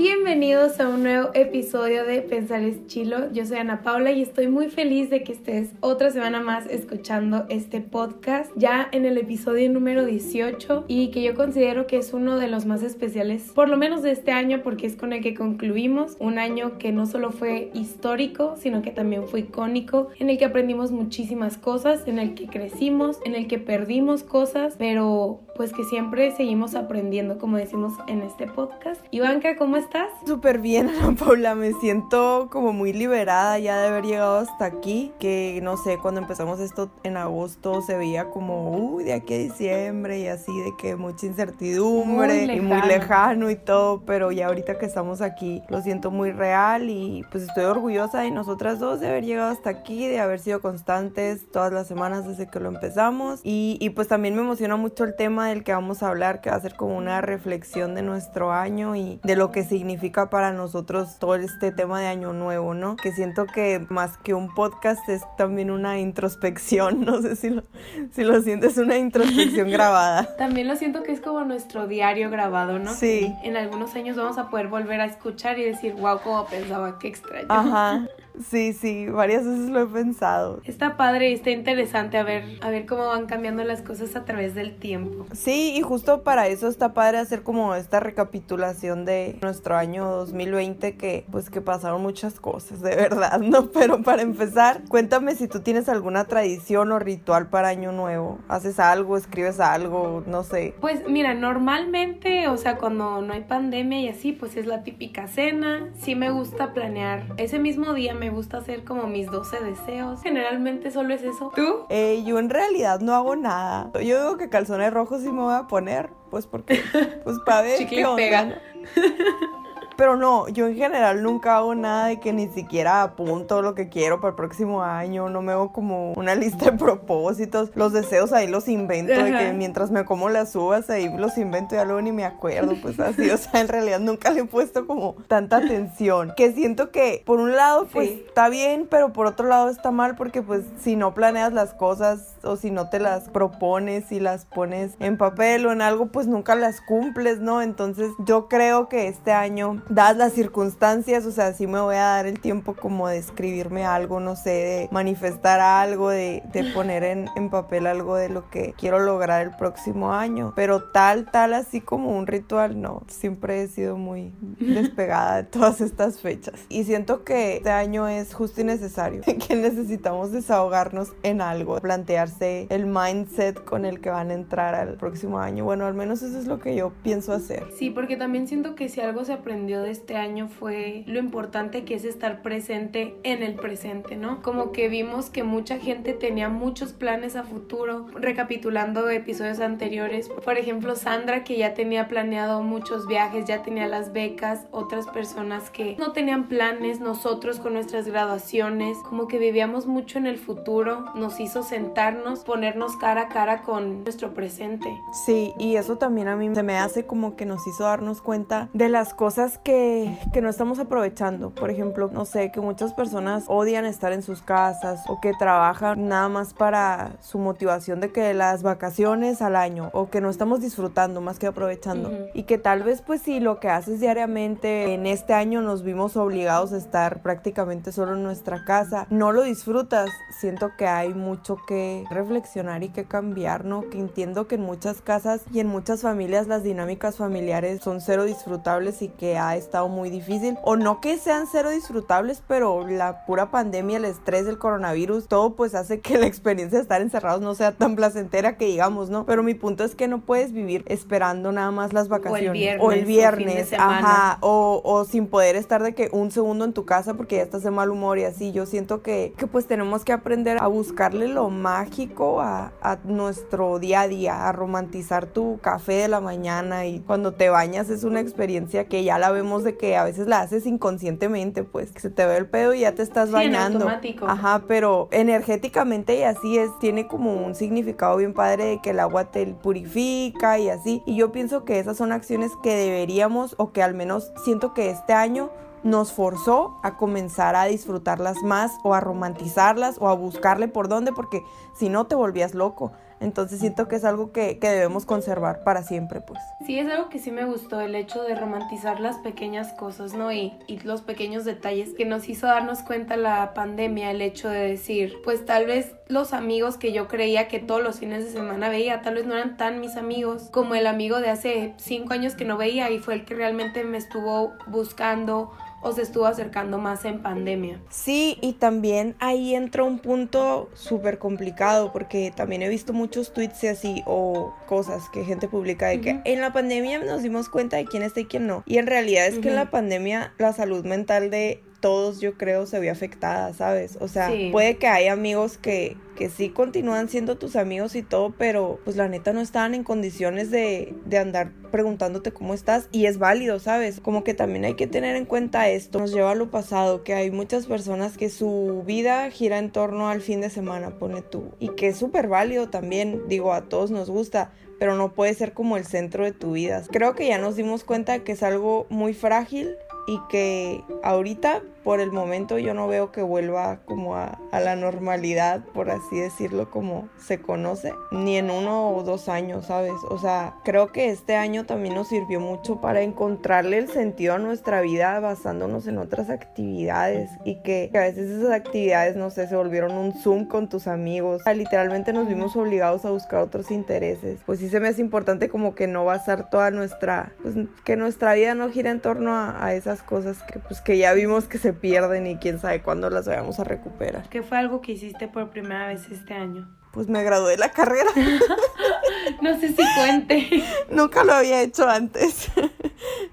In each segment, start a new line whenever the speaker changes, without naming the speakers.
bienvenidos a un nuevo episodio de Pensar es Chilo. Yo soy Ana Paula y estoy muy feliz de que estés otra semana más escuchando este podcast, ya en el episodio número 18 y que yo considero que es uno de los más especiales, por lo menos de este año, porque es con el que concluimos un año que no solo fue histórico, sino que también fue icónico, en el que aprendimos muchísimas cosas, en el que crecimos, en el que perdimos cosas, pero pues que siempre seguimos aprendiendo, como decimos en este podcast. Ivanka, ¿cómo estás?
Súper bien, Ana Paula. Me siento como muy liberada ya de haber llegado hasta aquí. Que no sé, cuando empezamos esto en agosto se veía como, uy, de aquí a diciembre y así, de que mucha incertidumbre y muy lejano y todo. Pero ya ahorita que estamos aquí, lo siento muy real y pues estoy orgullosa de nosotras dos de haber llegado hasta aquí, de haber sido constantes todas las semanas desde que lo empezamos. Y, y pues también me emociona mucho el tema del que vamos a hablar, que va a ser como una reflexión de nuestro año y de lo que significa para nosotros todo este tema de año nuevo, ¿no? Que siento que más que un podcast es también una introspección, no sé si lo, si lo sientes, una introspección grabada.
También lo siento que es como nuestro diario grabado, ¿no?
Sí.
En algunos años vamos a poder volver a escuchar y decir, wow, cómo pensaba, qué extraño.
Ajá. Sí, sí, varias veces lo he pensado.
Está padre y está interesante a ver, a ver cómo van cambiando las cosas a través del tiempo.
Sí, y justo para eso está padre hacer como esta recapitulación de nuestro año 2020 que pues que pasaron muchas cosas, de verdad, ¿no? Pero para empezar, cuéntame si tú tienes alguna tradición o ritual para año nuevo. ¿Haces algo, escribes algo, no sé?
Pues mira, normalmente, o sea, cuando no hay pandemia y así, pues es la típica cena. Sí me gusta planear. Ese mismo día me gusta hacer como mis 12 deseos. Generalmente solo es eso. ¿Tú?
Eh, yo en realidad no hago nada. Yo digo que calzones rojos sí me voy a poner, pues porque, pues para ver
Chicle qué pega.
Pero no, yo en general nunca hago nada de que ni siquiera apunto lo que quiero para el próximo año. No me hago como una lista de propósitos. Los deseos ahí los invento. De que mientras me como las uvas ahí los invento y luego ni me acuerdo. Pues así, o sea, en realidad nunca le he puesto como tanta atención. Que siento que por un lado pues está bien, pero por otro lado está mal porque pues si no planeas las cosas o si no te las propones y las pones en papel o en algo, pues nunca las cumples, ¿no? Entonces yo creo que este año dadas las circunstancias, o sea, sí me voy a dar el tiempo como de escribirme algo, no sé, de manifestar algo, de, de poner en, en, papel algo de lo que quiero lograr el próximo año. Pero tal, tal, así como un ritual, no. Siempre he sido muy despegada de todas estas fechas. Y siento que este año es justo y necesario, que necesitamos desahogarnos en algo, plantearse el mindset con el que van a entrar al próximo año. Bueno, al menos eso es lo que yo pienso hacer.
Sí, porque también siento que si algo se de este año fue lo importante que es estar presente en el presente, ¿no? Como que vimos que mucha gente tenía muchos planes a futuro, recapitulando episodios anteriores. Por ejemplo, Sandra que ya tenía planeado muchos viajes, ya tenía las becas, otras personas que no tenían planes, nosotros con nuestras graduaciones, como que vivíamos mucho en el futuro, nos hizo sentarnos, ponernos cara a cara con nuestro presente.
Sí, y eso también a mí se me hace como que nos hizo darnos cuenta de las cosas que, que, no estamos aprovechando. Por ejemplo, no sé, que muchas personas odian estar en sus casas o que trabajan nada más para su motivación de que las vacaciones al año o que no estamos disfrutando más que aprovechando. Y que tal vez pues si lo que haces diariamente en este año nos vimos obligados a estar prácticamente solo en nuestra casa, no lo disfrutas. Siento que hay mucho que reflexionar y que cambiar, ¿no? Que entiendo que en muchas casas y en muchas familias las dinámicas familiares son cero disfrutables y que hay ha estado muy difícil. O no que sean cero disfrutables, pero la pura pandemia, el estrés del coronavirus, todo pues hace que la experiencia de estar encerrados no sea tan placentera que digamos, ¿no? Pero mi punto es que no puedes vivir esperando nada más las vacaciones.
O el viernes.
O ajá. O, o, sin poder estar de que un segundo en tu casa porque ya estás de mal humor y así. Yo siento que, que pues tenemos que aprender a buscarle lo mágico a, a nuestro día a día, a romantizar tu café de la mañana y cuando te bañas es una experiencia que ya la vemos de que a veces la haces inconscientemente, pues que se te ve el pedo y ya te estás bañando. Ajá, pero energéticamente y así es, tiene como un significado bien padre de que el agua te purifica y así. Y yo pienso que esas son acciones que deberíamos o que al menos siento que este año nos forzó a comenzar a disfrutarlas más o a romantizarlas o a buscarle por dónde, porque si no te volvías loco Entonces siento que es algo que, que debemos conservar para siempre, pues.
Sí, es algo que sí me gustó, el hecho de romantizar las pequeñas cosas, ¿no? Y, y los pequeños detalles que nos hizo darnos cuenta la pandemia, el hecho de decir, pues tal vez los amigos que yo creía que todos los fines de semana veía, tal vez no eran tan mis amigos como el amigo de hace cinco años que no veía y fue el que realmente me estuvo buscando o se estuvo acercando más en pandemia.
Sí, y también ahí entra un punto súper complicado porque también he visto muchos tweets y así o cosas que gente publica de que en la pandemia nos dimos cuenta de quién está y quién no. Y en realidad es que en la pandemia la salud mental de todos yo creo se ve afectada, ¿sabes? O sea, puede que haya amigos que, que sí continúan siendo tus amigos y todo, pero pues la neta no estaban en condiciones de, de andar preguntándote cómo estás y es válido, ¿sabes? Como que también hay que tener en cuenta esto. Nos lleva a lo pasado, que hay muchas personas que su vida gira en torno al fin de semana, pone tú, y que es súper válido también, digo, a todos nos gusta, pero no puede ser como el centro de tu vida. Creo que ya nos dimos cuenta que es algo muy frágil y que ahorita por el momento yo no veo que vuelva como a, la normalidad, por así decirlo, como se conoce, ni en uno o dos años, ¿sabes? O sea, creo que este año también nos sirvió mucho para encontrarle el sentido a nuestra vida basándonos en otras actividades y que, a veces esas actividades, no sé, se volvieron un Zoom con tus amigos. O sea, literalmente nos vimos obligados a buscar otros intereses. Pues sí se me hace importante como que no basar toda nuestra, pues que nuestra vida no gira en torno a, a esas cosas que pues que ya vimos que se pierden y quién sabe cuándo las vayamos a recuperar.
¿Qué fue algo que hiciste por primera vez este año?
Pues me gradué de la carrera.
no sé si cuente.
Nunca lo había hecho antes.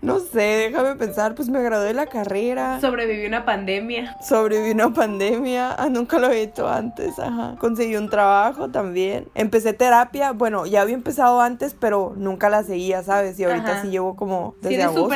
No sé, déjame pensar, pues me gradué de la carrera.
Sobreviví una pandemia.
Sobreviví una pandemia, ah, nunca lo había hecho antes, ajá. Conseguí un trabajo también. Empecé terapia, bueno, ya había empezado antes, pero nunca la seguía, ¿sabes? Y ahorita sí llevo como desde agosto,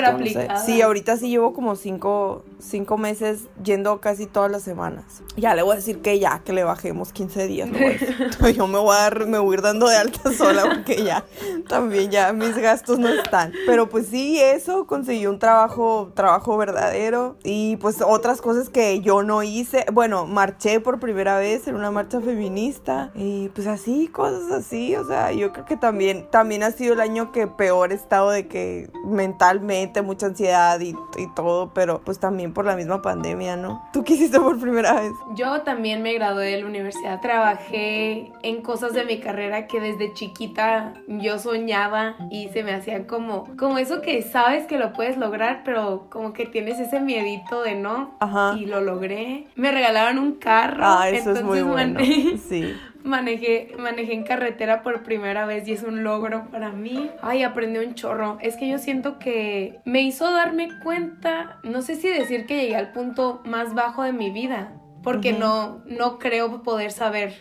Sí, ahorita sí llevo como cinco, cinco meses yendo casi todas las semanas. Ya le voy a decir que ya, que le bajemos 15 días. ¿no? Yo me voy a dar, me voy a ir dando de alta sola porque ya, también ya mis gastos no están. Pero pues sí, eso, conseguí un trabajo, trabajo verdadero y pues otras cosas que yo no hice. Bueno, marché por primera vez en una marcha feminista y pues así, cosas así. O sea, yo creo que también, también ha sido el año que peor he estado de que mentalmente mucha ansiedad y, y todo, pero pues también por la misma pandemia, ¿no? ¿Tú qué hiciste por primera vez?
Yo también me gradué de la universidad, trabajé en cosas de mi carrera que desde chiquita yo soñaba y se me hacían como, como eso que sabes que lo puedes lograr, pero como que tienes ese miedito de no. Ajá. Y lo logré. Me regalaron un carro.
Ah, eso es muy bueno. sí.
Manejé, manejé en carretera por primera vez y es un logro para mí. Ay, aprendí un chorro. Es que yo siento que me hizo darme cuenta, no sé si decir que llegué al punto más bajo de mi vida, porque no, no creo poder saber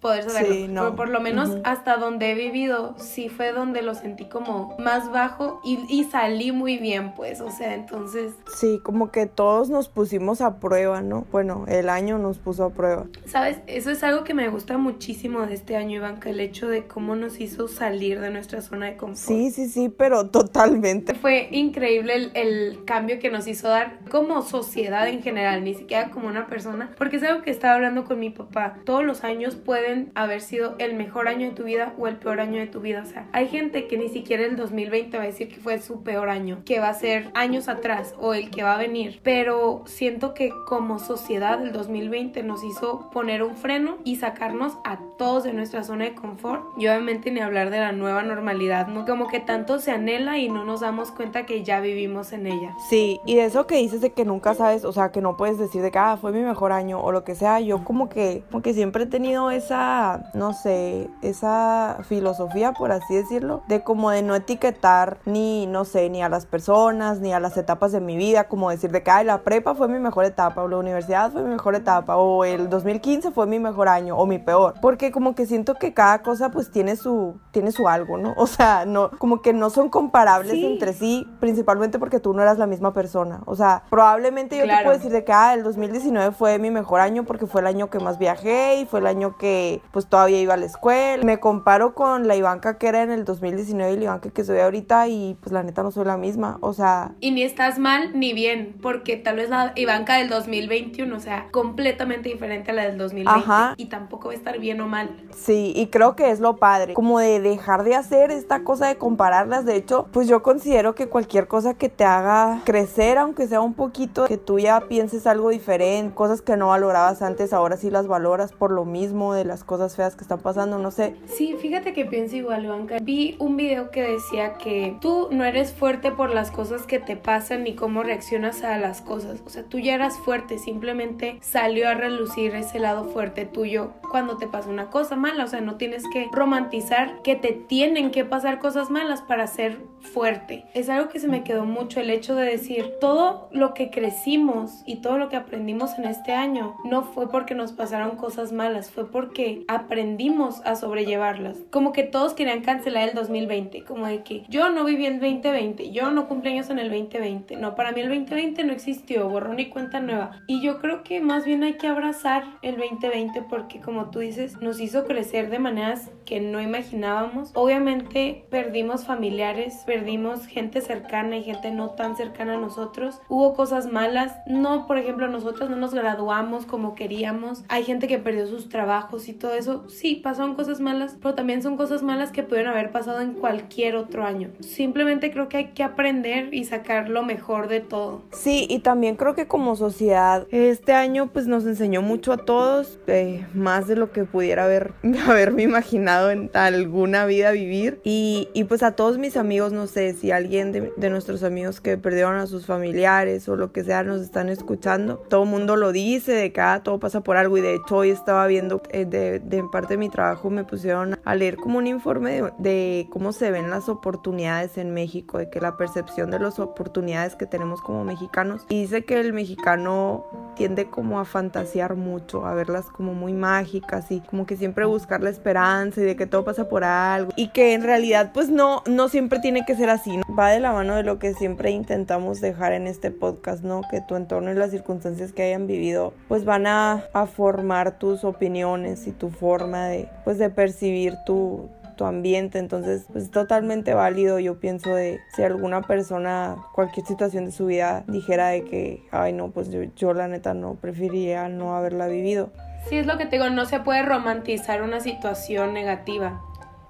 poder saberlo. por, por, lo menos hasta donde he vivido, sí fue donde lo sentí como más bajo y, y, salí muy bien, pues, o sea, entonces...
Sí, como que todos nos pusimos a prueba, ¿no? Bueno, el año nos puso a prueba.
¿Sabes? Eso es algo que me gusta muchísimo de este año, Ivanka, el hecho de cómo nos hizo salir de nuestra zona de confort.
Sí, sí, sí, pero totalmente.
Fue increíble el, el cambio que nos hizo dar como sociedad en general, ni siquiera como una persona porque es algo que estaba hablando con mi papá. Todos los años pueden haber sido el mejor año de tu vida o el peor año de tu vida. O sea, hay gente que ni siquiera el 2020 va a decir que fue su peor año, que va a ser años atrás o el que va a venir. Pero siento que como sociedad el 2020 nos hizo poner un freno y sacarnos a todos de nuestra zona de confort. Y obviamente ni hablar de la nueva normalidad, ¿no? Como que tanto se anhela y no nos damos cuenta que ya vivimos en ella.
Sí, y de eso que dices de que nunca sabes, o sea, que no puedes decir de que, ah, fue mi mejor año o lo que sea, yo como que, como que siempre he tenido esa, no sé, esa filosofía, por así decirlo, de como de no etiquetar ni, no sé, ni a las personas, ni a las etapas de mi vida, como decir de que, ay, la prepa fue mi mejor etapa, o la universidad fue mi mejor etapa, o el 2015 fue mi mejor año, o mi peor, porque como que siento que cada cosa pues tiene su, tiene su algo, ¿no? O sea, no, como que no son comparables entre sí, principalmente porque tú no eras la misma persona, o sea, probablemente yo te puedo decir de que, ah, el 2019 fue mi mejor año porque fue el año que más viajé y fue el año que pues todavía iba a la escuela. Me comparo con la Ivanka que era en el 2019 y la Ivanka que soy ahorita y pues la neta no soy la misma, o sea...
Y ni estás mal ni bien, porque tal vez la Ivanka del 2021, o sea, completamente diferente a la del 2020 Ajá. y tampoco va a estar bien o mal.
Sí, y creo que es lo padre, como de dejar de hacer esta cosa de compararlas, de hecho, pues yo considero que cualquier cosa que te haga crecer, aunque sea un poquito, que tú ya pienses algo diferente, cosas que no valorabas antes, ahora sí las valoras por lo mismo de las cosas feas que están pasando, no sé.
Sí, fíjate que pienso igual, Ivanka. Vi un video que decía que tú no eres fuerte por las cosas que te pasan ni cómo reaccionas a las cosas. O sea, tú ya eras fuerte, simplemente salió a relucir ese lado fuerte tuyo cuando te pasa una cosa mala. O sea, no tienes que romantizar que te tienen que pasar cosas malas para ser fuerte. Es algo que se me quedó mucho el hecho de decir todo lo que crecimos y todo lo que aprendimos en este año no fue porque nos pasaron cosas malas, fue porque aprendimos a sobrellevarlas. Como que todos querían cancelar el 2020, como de que yo no viví el 2020, yo no cumpleaños en el 2020, no, para mí el 2020 no existió, borrón y cuenta nueva. Y yo creo que más bien hay que abrazar el 2020 porque como tú dices, nos hizo crecer de maneras que no imaginábamos. Obviamente perdimos familiares, perdimos gente cercana y gente no tan cercana a nosotros. Hubo cosas malas, no, por ejemplo, nosotros no nos graduamos como queríamos. Hay gente que perdió sus trabajos y todo eso. Sí, pasaron cosas malas, pero también son cosas malas que pudieron haber pasado en cualquier otro año. Simplemente creo que hay que aprender y sacar lo mejor de todo.
Sí, y también creo que como sociedad este año pues nos enseñó mucho a todos, eh, más de lo que pudiera haber, haberme imaginado en alguna vida vivir. Y, y, pues a todos mis amigos, no sé si alguien de, de, nuestros amigos que perdieron a sus familiares o lo que sea nos están escuchando, todo el mundo lo dice, de cada ah, todo pasa por algo y de hecho hoy estaba viendo eh, de, de, parte de mi trabajo me pusieron a leer como un informe de, de cómo se ven las oportunidades en México, de que la percepción de las oportunidades que tenemos como mexicanos y dice que el mexicano tiende como a fantasear mucho, a verlas como muy mágicas y como que siempre buscar la esperanza y de que todo pasa por algo y que en realidad pues no, no siempre tiene que ser así, va de la mano de lo que siempre intentamos dejar en este podcast, ¿no? Que tu entorno y las circunstancias que hayan vivido pues van a, a formar tus opiniones y tu forma de pues de percibir tu, tu ambiente, entonces pues, es totalmente válido, yo pienso de si alguna persona, cualquier situación de su vida dijera de que, ay no, pues yo, yo la neta no preferiría no haberla vivido.
Sí, es lo que te digo, no se puede romantizar una situación negativa.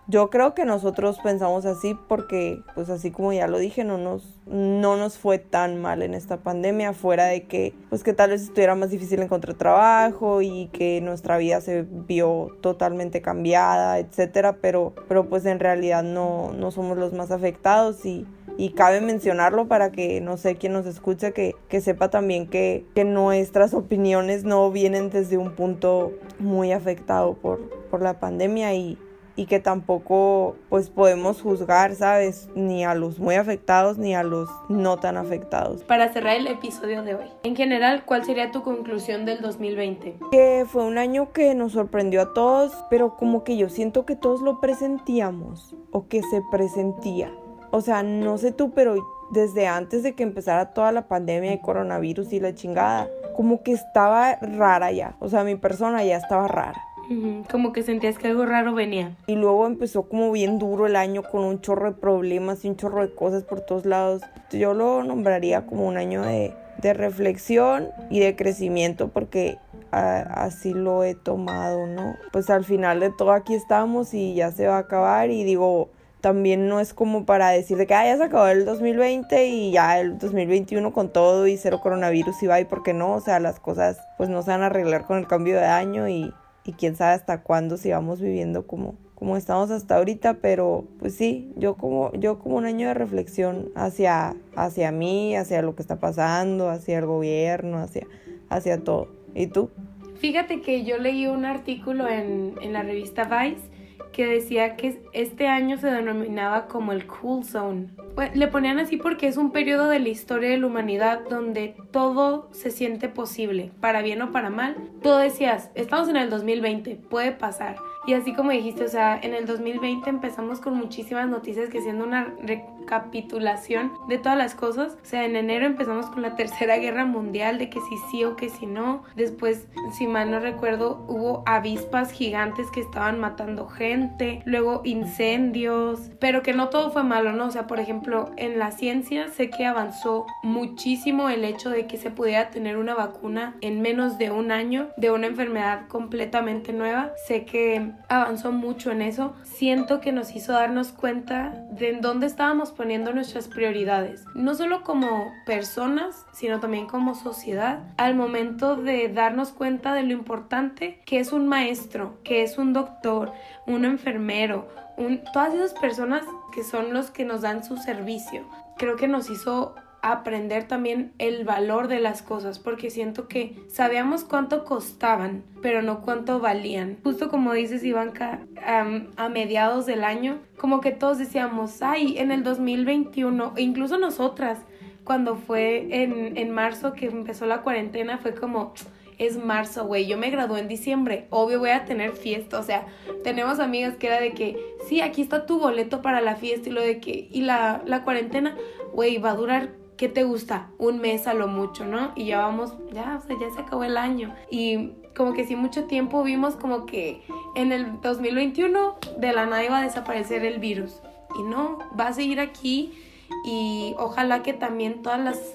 Yo creo que nosotros pensamos así porque, pues así como ya lo dije, no nos, no nos fue tan mal en esta pandemia, fuera de que, pues que tal vez estuviera más difícil encontrar trabajo y que nuestra vida se vio totalmente cambiada, etcétera, pero, pero pues en realidad no, no somos los más afectados y, y cabe mencionarlo para que no sé quién nos escuche que, que sepa también que, que, nuestras opiniones no vienen desde un punto muy afectado por, por la pandemia y, y que tampoco pues podemos juzgar, ¿sabes? Ni a los muy afectados ni a los no tan afectados.
Para cerrar el episodio de hoy, en general, ¿cuál sería tu conclusión del 2020?
Que fue un año que nos sorprendió a todos, pero como que yo siento que todos lo presentíamos o que se presentía. O sea, no sé tú, pero desde antes de que empezara toda la pandemia de coronavirus y la chingada, como que estaba rara ya. O sea, mi persona ya estaba rara.
Como que sentías que algo raro venía.
Y luego empezó como bien duro el año con un chorro de problemas y un chorro de cosas por todos lados. Yo lo nombraría como un año de, de reflexión y de crecimiento porque así lo he tomado, ¿no? Pues al final de todo aquí estamos y ya se va a acabar y digo, también no es como para decir de que ah, ya se acabó el 2020 y ya el 2021 con todo y cero coronavirus y va y porque no, o sea, las cosas pues no se van a arreglar con el cambio de año y, y quién sabe hasta cuándo sigamos viviendo como, como estamos hasta ahorita, pero pues sí, yo como, yo como un año de reflexión hacia, hacia mí, hacia lo que está pasando, hacia el gobierno, hacia, hacia todo. ¿Y tú?
Fíjate que yo leí un artículo en, en la revista Vice que decía que este año se denominaba como el Cool Zone. Pues, le ponían así porque es un periodo de la historia de la humanidad donde todo se siente posible, para bien o para mal. Tú decías, estamos en el 2020, puede pasar. Y así como dijiste, o sea, en el 2020 empezamos con muchísimas noticias que siendo una recapitulación de todas las cosas. O sea, en enero empezamos con la Tercera Guerra Mundial, de que si sí o que si no. Después, si mal no recuerdo, hubo avispas gigantes que estaban matando gente. Luego incendios. Pero que no todo fue malo, ¿no? O sea, por ejemplo, en la ciencia sé que avanzó muchísimo el hecho de que se pudiera tener una vacuna en menos de un año de una enfermedad completamente nueva. Sé que avanzó mucho en eso. Siento que nos hizo darnos cuenta de en dónde estábamos poniendo nuestras prioridades. No solo como personas, sino también como sociedad. Al momento de darnos cuenta de lo importante que es un maestro, que es un doctor, un enfermero, todas esas personas que son los que nos dan su servicio. Creo que nos hizo aprender también el valor de las cosas, porque siento que sabíamos cuánto costaban, pero no cuánto valían. Justo como dices, Ivanka, a mediados del año, como que todos decíamos, ay, en el 2021, e incluso nosotras, cuando fue en, en marzo que empezó la cuarentena, fue como es marzo, güey. Yo me gradué en diciembre. Obvio voy a tener fiesta. O sea, tenemos amigas que era de que, sí, aquí está tu boleto para la fiesta y lo de que, y la, la cuarentena, güey, va a durar ¿qué te gusta? Un mes a lo mucho, ¿no? Y ya vamos, ya, o sea, ya se acabó el año. Y como que sí, mucho tiempo vimos como que en el 2021 de la nada iba a desaparecer el virus. Y no, va a seguir aquí y ojalá que también todas las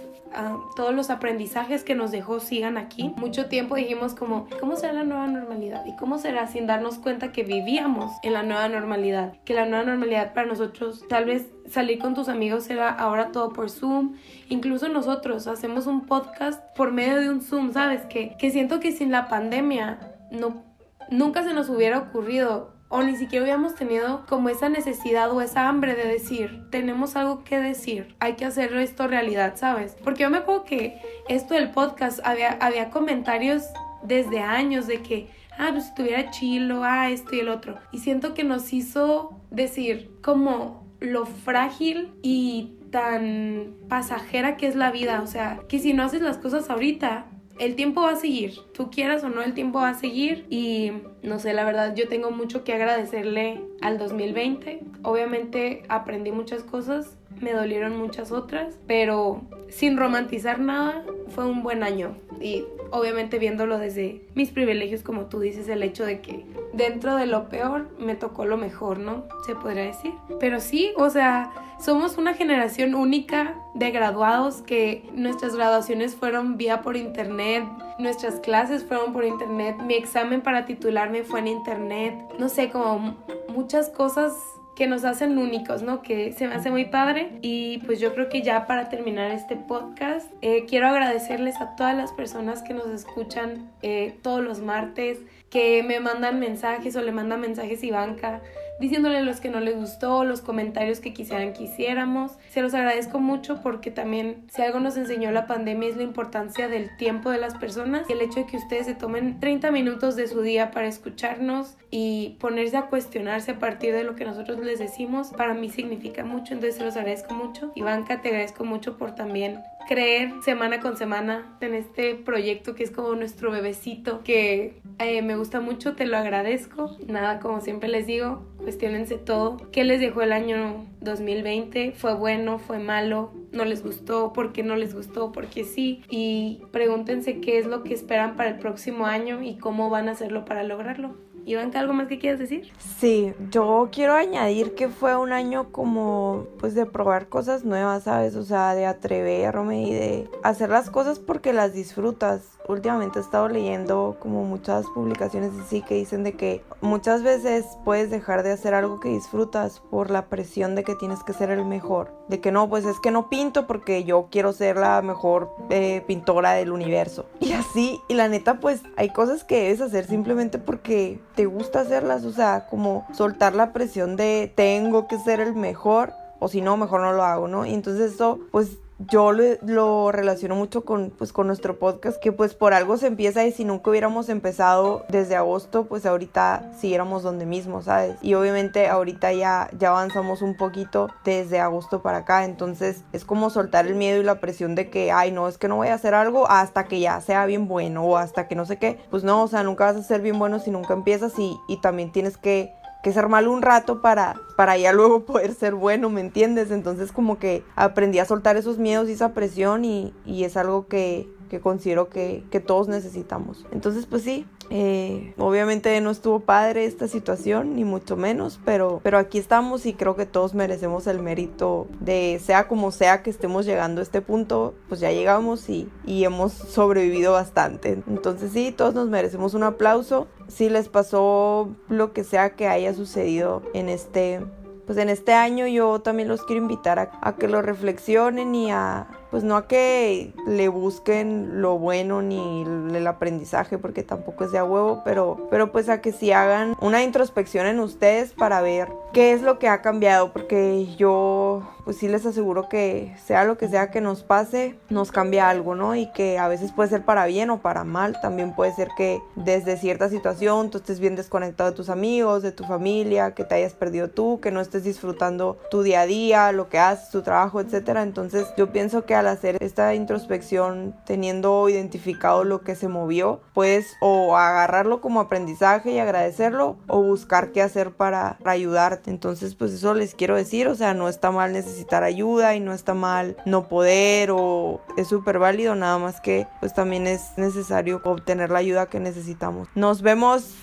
todos los aprendizajes que nos dejó sigan aquí. Mucho tiempo dijimos como, ¿cómo será la nueva normalidad? ¿Y cómo será sin darnos cuenta que vivíamos en la nueva normalidad? Que la nueva normalidad para nosotros, tal vez salir con tus amigos era ahora todo por Zoom. Incluso nosotros hacemos un podcast por medio de un Zoom, ¿sabes? Que, que siento que sin la pandemia no, nunca se nos hubiera ocurrido o ni siquiera hubiéramos tenido como esa necesidad o esa hambre de decir, tenemos algo que decir, hay que hacer esto realidad, ¿sabes? Porque yo me acuerdo que esto del podcast había, había comentarios desde años de que, ah, pues si tuviera chilo, ah, esto y el otro. Y siento que nos hizo decir como lo frágil y tan pasajera que es la vida, o sea, que si no haces las cosas ahorita, el tiempo va a seguir, tú quieras o no, el tiempo va a seguir y no sé, la verdad yo tengo mucho que agradecerle al 2020. Obviamente aprendí muchas cosas, me dolieron muchas otras, pero sin romantizar nada, fue un buen año y obviamente viéndolo desde mis privilegios, como tú dices, el hecho de que dentro de lo peor me tocó lo mejor, ¿no? Se podría decir. Pero sí, o sea, somos una generación única de graduados que nuestras graduaciones fueron vía por internet, nuestras clases fueron por internet, mi examen para titularme fue en internet, no sé, como muchas cosas que nos hacen únicos, ¿no? Que se me hace muy padre. Y pues yo creo que ya para terminar este podcast, eh, quiero agradecerles a todas las personas que nos escuchan eh, todos los martes, que me mandan mensajes o le mandan mensajes y banca diciéndole los que no les gustó, los comentarios que quisieran que hiciéramos. Se los agradezco mucho porque también si algo nos enseñó la pandemia es la importancia del tiempo de las personas y el hecho de que ustedes se tomen 30 minutos de su día para escucharnos y ponerse a cuestionarse a partir de lo que nosotros les decimos, para mí significa mucho, entonces se los agradezco mucho. Ivanka, te agradezco mucho por también creer semana con semana en este proyecto que es como nuestro bebecito, que eh, me gusta mucho, te lo agradezco. Nada, como siempre les digo, cuestionense todo. ¿Qué les dejó el año 2020? ¿Fue bueno? ¿Fue malo? ¿No les gustó? ¿Por qué no les gustó? ¿Por qué sí? Y pregúntense qué es lo que esperan para el próximo año y cómo van a hacerlo para lograrlo. Ivanka, ¿algo más que quieras decir?
Sí, yo quiero añadir que fue un año como pues de probar cosas nuevas, ¿sabes? O sea, de atreverme y de hacer las cosas porque las disfrutas últimamente he estado leyendo como muchas publicaciones así que dicen de que muchas veces puedes dejar de hacer algo que disfrutas por la presión de que tienes que ser el mejor. De que no, pues es que no pinto porque yo quiero ser la mejor eh, pintora del universo. Y así, y la neta, pues hay cosas que debes hacer simplemente porque te gusta hacerlas. O sea, como soltar la presión de tengo que ser el mejor o si no, mejor no lo hago, ¿no? Y entonces eso, pues yo lo, relaciono mucho con, pues, con nuestro podcast, que pues por algo se empieza y si nunca hubiéramos empezado desde agosto, pues ahorita siguiéramos donde mismo, ¿sabes? Y obviamente ahorita ya, ya avanzamos un poquito desde agosto para acá, entonces es como soltar el miedo y la presión de que, ay, no, es que no voy a hacer algo hasta que ya sea bien bueno o hasta que no sé qué. Pues no, o sea, nunca vas a ser bien bueno si nunca empiezas y, y también tienes que que ser malo un rato para, para ya luego poder ser bueno, ¿me entiendes? Entonces como que aprendí a soltar esos miedos y esa presión y, y es algo que, que considero que, que, todos necesitamos. Entonces, pues sí, eh, obviamente no estuvo padre esta situación, ni mucho menos, pero, pero aquí estamos y creo que todos merecemos el mérito de, sea como sea que estemos llegando a este punto, pues ya llegamos y, y hemos sobrevivido bastante. Entonces sí, todos nos merecemos un aplauso. Si les pasó lo que sea que haya sucedido en este pues en este año yo también los quiero invitar a, a, que lo reflexionen y a, pues no a que le busquen lo bueno ni el aprendizaje porque tampoco es de a huevo, pero, pero pues a que sí hagan una introspección en ustedes para ver qué es lo que ha cambiado porque yo pues sí les aseguro que sea lo que sea que nos pase, nos cambia algo, ¿no? Y que a veces puede ser para bien o para mal, también puede ser que desde cierta situación tú estés bien desconectado de tus amigos, de tu familia, que te hayas perdido tú, que no estés disfrutando tu día a día, lo que haces, tu trabajo, etcétera. Entonces yo pienso que al hacer esta introspección, teniendo identificado lo que se movió, puedes o agarrarlo como aprendizaje y agradecerlo o buscar qué hacer para, para ayudarte. Entonces pues eso les quiero decir, o sea, no está mal necesitar ayuda y no está mal no poder o es súper válido, nada más que pues también es necesario obtener la ayuda que necesitamos. Nos vemos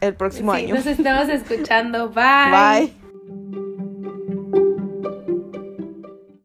el próximo año.
Nos estamos escuchando. Bye. Bye.